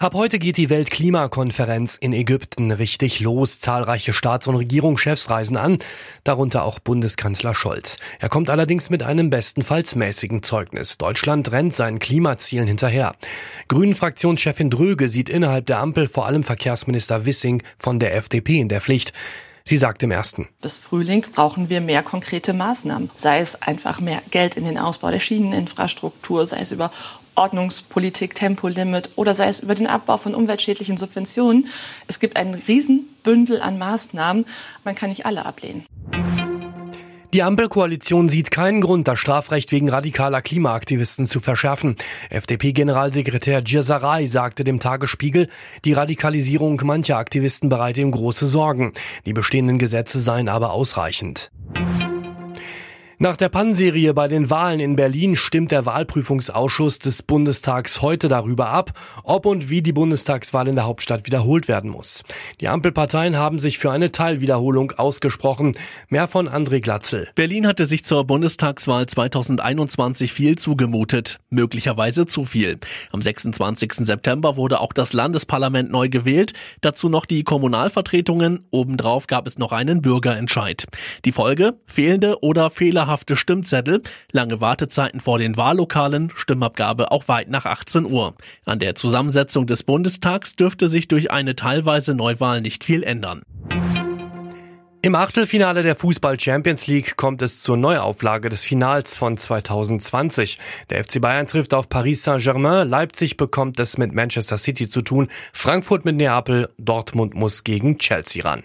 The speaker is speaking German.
Ab heute geht die Weltklimakonferenz in Ägypten richtig los. Zahlreiche Staats- und Regierungschefs reisen an, darunter auch Bundeskanzler Scholz. Er kommt allerdings mit einem bestenfalls mäßigen Zeugnis. Deutschland rennt seinen Klimazielen hinterher. Grünen-Fraktionschefin Dröge sieht innerhalb der Ampel vor allem Verkehrsminister Wissing von der FDP in der Pflicht. Sie sagt im ersten. Bis Frühling brauchen wir mehr konkrete Maßnahmen. Sei es einfach mehr Geld in den Ausbau der Schieneninfrastruktur, sei es über Ordnungspolitik, Tempolimit oder sei es über den Abbau von umweltschädlichen Subventionen. Es gibt ein Riesenbündel an Maßnahmen. Man kann nicht alle ablehnen. Die Ampelkoalition sieht keinen Grund, das Strafrecht wegen radikaler Klimaaktivisten zu verschärfen. FDP-Generalsekretär Giersaray sagte dem Tagesspiegel, die Radikalisierung mancher Aktivisten bereite ihm große Sorgen. Die bestehenden Gesetze seien aber ausreichend. Nach der Pannserie bei den Wahlen in Berlin stimmt der Wahlprüfungsausschuss des Bundestags heute darüber ab, ob und wie die Bundestagswahl in der Hauptstadt wiederholt werden muss. Die Ampelparteien haben sich für eine Teilwiederholung ausgesprochen. Mehr von André Glatzel. Berlin hatte sich zur Bundestagswahl 2021 viel zugemutet. Möglicherweise zu viel. Am 26. September wurde auch das Landesparlament neu gewählt. Dazu noch die Kommunalvertretungen. Obendrauf gab es noch einen Bürgerentscheid. Die Folge? Fehlende oder Fehler fehlerhafte Stimmzettel, lange Wartezeiten vor den Wahllokalen, Stimmabgabe auch weit nach 18 Uhr. An der Zusammensetzung des Bundestags dürfte sich durch eine teilweise Neuwahl nicht viel ändern. Im Achtelfinale der Fußball Champions League kommt es zur Neuauflage des Finals von 2020. Der FC Bayern trifft auf Paris Saint-Germain, Leipzig bekommt es mit Manchester City zu tun, Frankfurt mit Neapel, Dortmund muss gegen Chelsea ran.